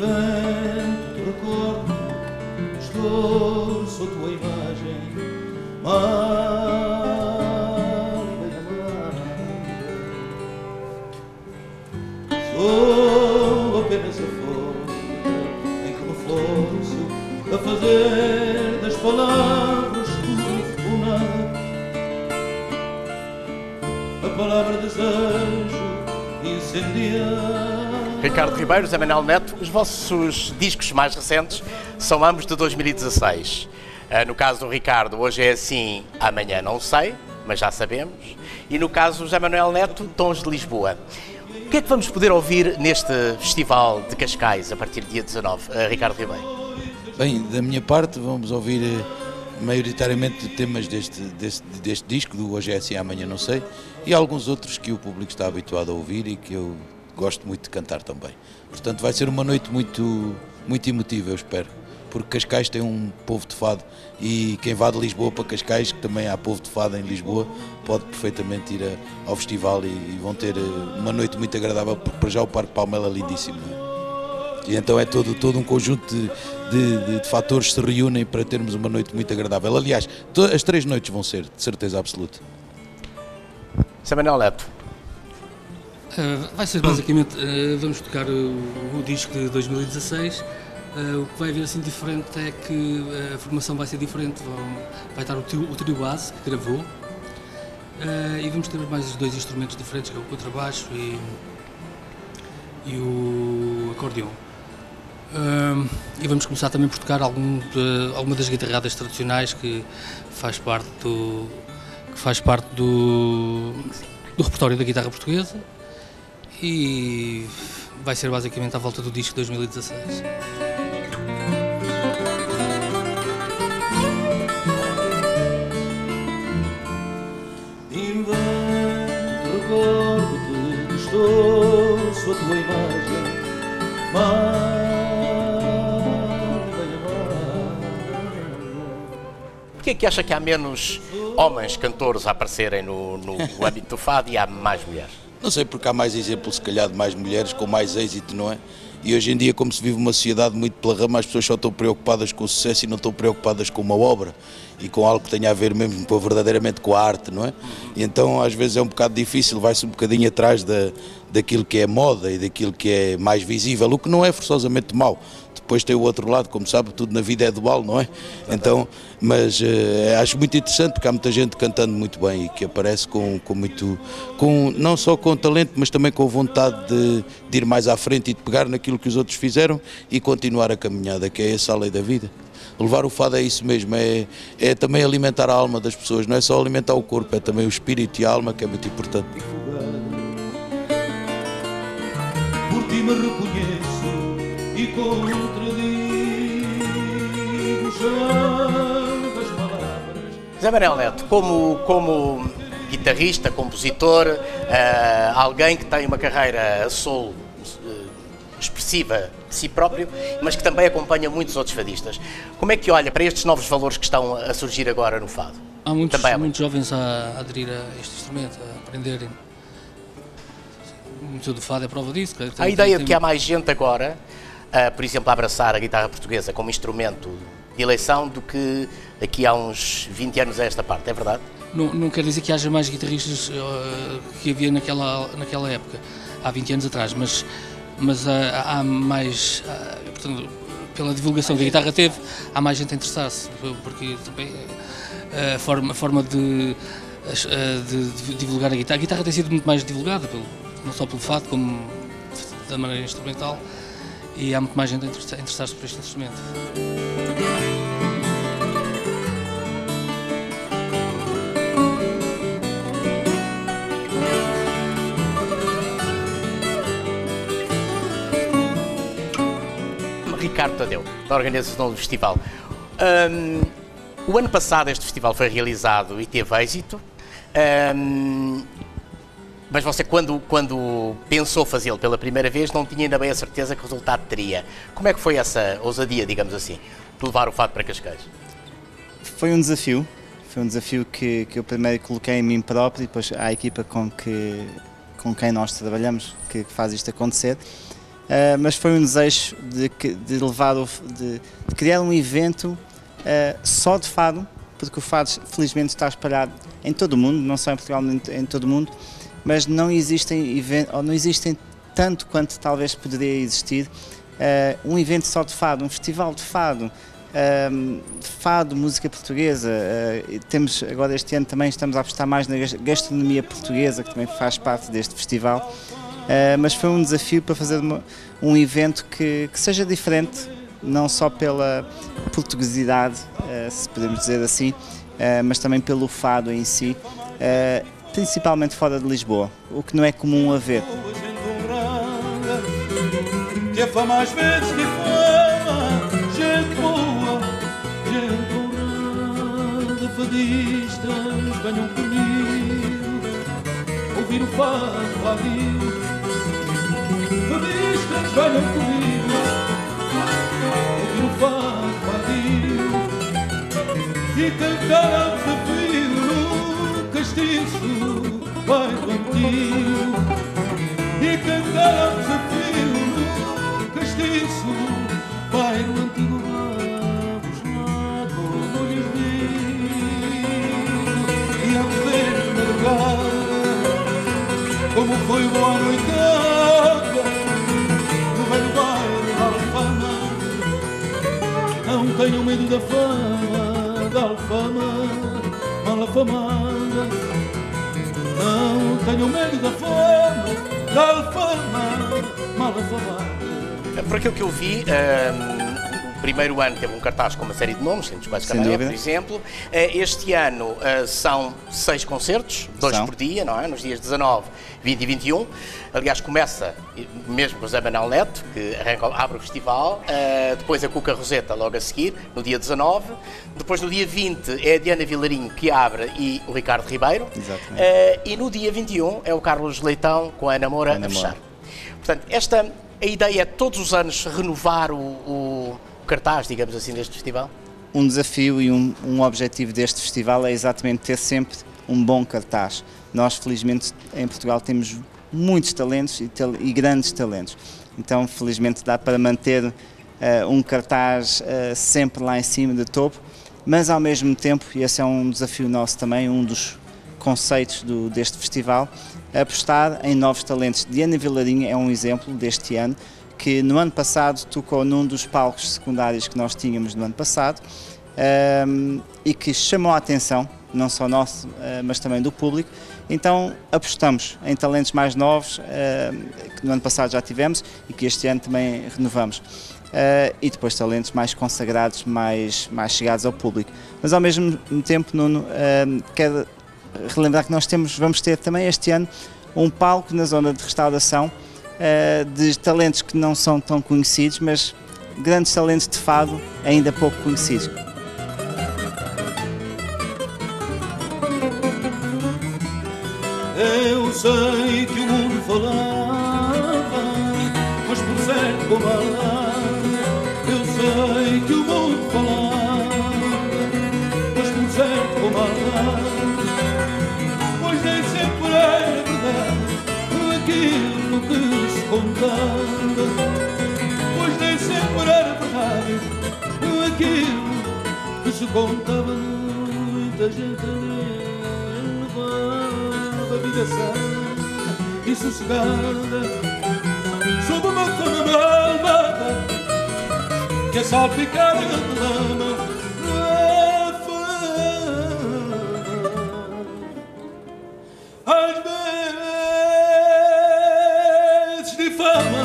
invento, recordo, estou a tua imagem, mar bem amada. Sou apenas a folha em que reforço a fazer das palavras tudo ou nada. A palavra desejo incendiar. Ricardo Ribeiro, Zé Manuel Neto, os vossos discos mais recentes são ambos de 2016. Ah, no caso do Ricardo, hoje é assim, amanhã não sei, mas já sabemos. E no caso do Zé Manuel Neto, Tons de Lisboa. O que é que vamos poder ouvir neste Festival de Cascais a partir do dia 19, ah, Ricardo Ribeiro? Bem, da minha parte, vamos ouvir eh, maioritariamente temas deste, deste, deste disco, do Hoje é assim, amanhã não sei, e alguns outros que o público está habituado a ouvir e que eu gosto muito de cantar também. Portanto, vai ser uma noite muito, muito emotiva, eu espero. Porque Cascais tem um povo de fado e quem vá de Lisboa para Cascais, que também há povo de fado em Lisboa, pode perfeitamente ir a, ao festival e, e, vão ter eh, uma noite muito agradável, porque para já o Parque Palmela é lindíssimo. É? E então é todo, todo um conjunto de, de, de, fatores se reúnem para termos uma noite muito agradável. Aliás, as três noites vão ser, de certeza absoluta. Samuel Leto. Uh, vai ser basicamente, uh, vamos tocar o, o, disco de 2016. Uh, o que vai haver assim diferente é que a formação vai ser diferente. Vão, vai estar o trio, o trio base que gravou e vamos ter mais dois instrumentos diferentes, que é o contrabaixo e, e o acordeão. e vamos começar também por tocar algum de, alguma das guitarradas tradicionais que faz parte do, que faz parte do, do repertório da guitarra portuguesa e vai ser basicamente à volta do disco 2016. Invento, estou sua tua imagem, Porquê é que acha que há menos homens cantores a aparecerem no, no âmbito do fado e há mais mulheres? Não sei porque há mais exemplos, se calhar, de mais mulheres com mais êxito, não é? E hoje em dia, como se vive uma sociedade muito pela rama, as pessoas só estão preocupadas com o sucesso e não estão preocupadas com uma obra e com algo que tenha a ver mesmo com, verdadeiramente com a arte, não é? E então, às vezes, é um bocado difícil, vai-se um bocadinho atrás da, daquilo que é moda e daquilo que é mais visível, o que não é forçosamente mau depois tem o outro lado, como sabe, tudo na vida é dual, não é? Então, mas uh, acho muito interessante porque há muita gente cantando muito bem e que aparece com, com muito, com, não só com talento, mas também com vontade de, de ir mais à frente e de pegar naquilo que os outros fizeram e continuar a caminhada, que é essa a lei da vida. Levar o fado é isso mesmo, é, é também alimentar a alma das pessoas, não é só alimentar o corpo, é também o espírito e a alma que é muito importante. Por ti me reconheço contradigo já as palavras. Zé Manuel Neto, como, como guitarrista, compositor, uh, alguém que tem uma carreira a solo uh, expressiva de si próprio, mas que também acompanha muitos outros fadistas. Como é que olha para estes novos valores que estão a surgir agora no fado? Há muitos, há muitos jovens a aderir a este instrumento, a aprenderem. Muito do fado é prova disso. Tem, a ideia tem, de que há mais gente agora uh, por exemplo, a abraçar a guitarra portuguesa como instrumento de eleição do que aqui há uns 20 anos a esta parte, é verdade? Não, não quer dizer que haja mais guitarristas uh, que havia naquela, naquela época, há 20 anos atrás, mas, mas há mais, portanto, pela divulgação que a guitarra teve, há mais gente a interessar-se, porque também a forma, a forma de, de, de, divulgar a guitarra, a guitarra tem sido muito mais divulgada, não só pelo fato como da maneira instrumental e há muito mais gente a interessar-se por este instrumento. Ricardo Tadeu, da organização do festival. Um, o ano passado este festival foi realizado e teve êxito. Um, mas você, quando, quando pensou fazê-lo pela primeira vez, não tinha ainda bem a certeza que resultado teria. Como é que foi essa ousadia, digamos assim, de levar o fado para Cascais? Foi um desafio. Foi um desafio que, que eu primeiro coloquei em mim próprio e depois à equipa com, que, com quem nós trabalhamos, que faz isto acontecer. Uh, mas foi um desejo de, de levar o, de, de, criar um evento uh, só de fado, porque o fado felizmente está espalhado em todo o mundo, não só em Portugal, em, em todo o mundo, mas não existem não existem tanto quanto talvez poderia existir uh, um evento só de fado, um festival de fado, uh, fado, música portuguesa. Uh, temos agora este ano também estamos a apostar mais na gastronomia portuguesa, que também faz parte deste festival. Uh, mas foi um desafio para fazer uma, um evento que, que, seja diferente, não só pela portuguesidade, uh, se podemos dizer assim, mas também pelo fado em si, principalmente fora de Lisboa, o que não é comum a ver. E cantar ao desafio No castiço bairro antigo E cantar ao desafio No castiço. Bairro antigo Vamos lá como lhes digo E a ver madrugada Como foi boa noite tenho medo da fama, da alfama, mal afamada. Não tenho medo da fama, da alfama, mal afamada. Por aquilo que eu vi, um, o primeiro ano teve um cartaz com uma série de nomes, Centros Quase Camaré, por exemplo. Eh, este ano uh, são seis concertos, dois são. por dia, não é? Nos dias 19, 20 e 21. Aliás, começa mesmo com o Zé Manuel Neto, que arranca, abre o festival, uh, depois a Cuca Roseta logo a seguir, no dia 19. Depois, no dia 20, é a Diana Vilarinho que abre e o Ricardo Ribeiro. Exatamente. E no dia 21 é o Carlos Leitão com a Ana Moura a, a fechar. Portanto, esta, a ideia é todos os anos renovar o, o cartaz, digamos assim, deste festival? Um desafio e um, um objetivo deste festival é exatamente ter sempre um bom cartaz. Nós, felizmente, em Portugal temos muitos talentos e, e grandes talentos. Então, felizmente, dá para manter uh, um cartaz uh, sempre lá em cima, de topo, mas ao mesmo tempo, e esse é um desafio nosso também, um dos conceitos do, deste festival, apostar em novos talentos. Diana Vilarinha é um exemplo deste ano, que no ano passado tocou num dos palcos secundários que nós tínhamos no ano passado um, ehm, e que chamou a atenção, não só nosso, uh, mas também do público, então apostamos em talentos mais novos, uh, que no ano passado já tivemos e que este ano também renovamos. Uh, e depois talentos mais consagrados, mais, mais chegados ao público. Mas ao mesmo tempo, Nuno, uh, quero relembrar que nós temos, vamos ter também este ano um palco na zona de restauração de talentos que não são tão conhecidos, mas grandes talentos de fado ainda pouco conhecidos. Eu sei que o mundo falava, mas por certo como Eu sei que o mundo falava, mas por certo como Pois aquilo que se contava. Muita gente levava vida sã e sossegada Sob uma cama malvada que é salpicada lama Às vezes de fama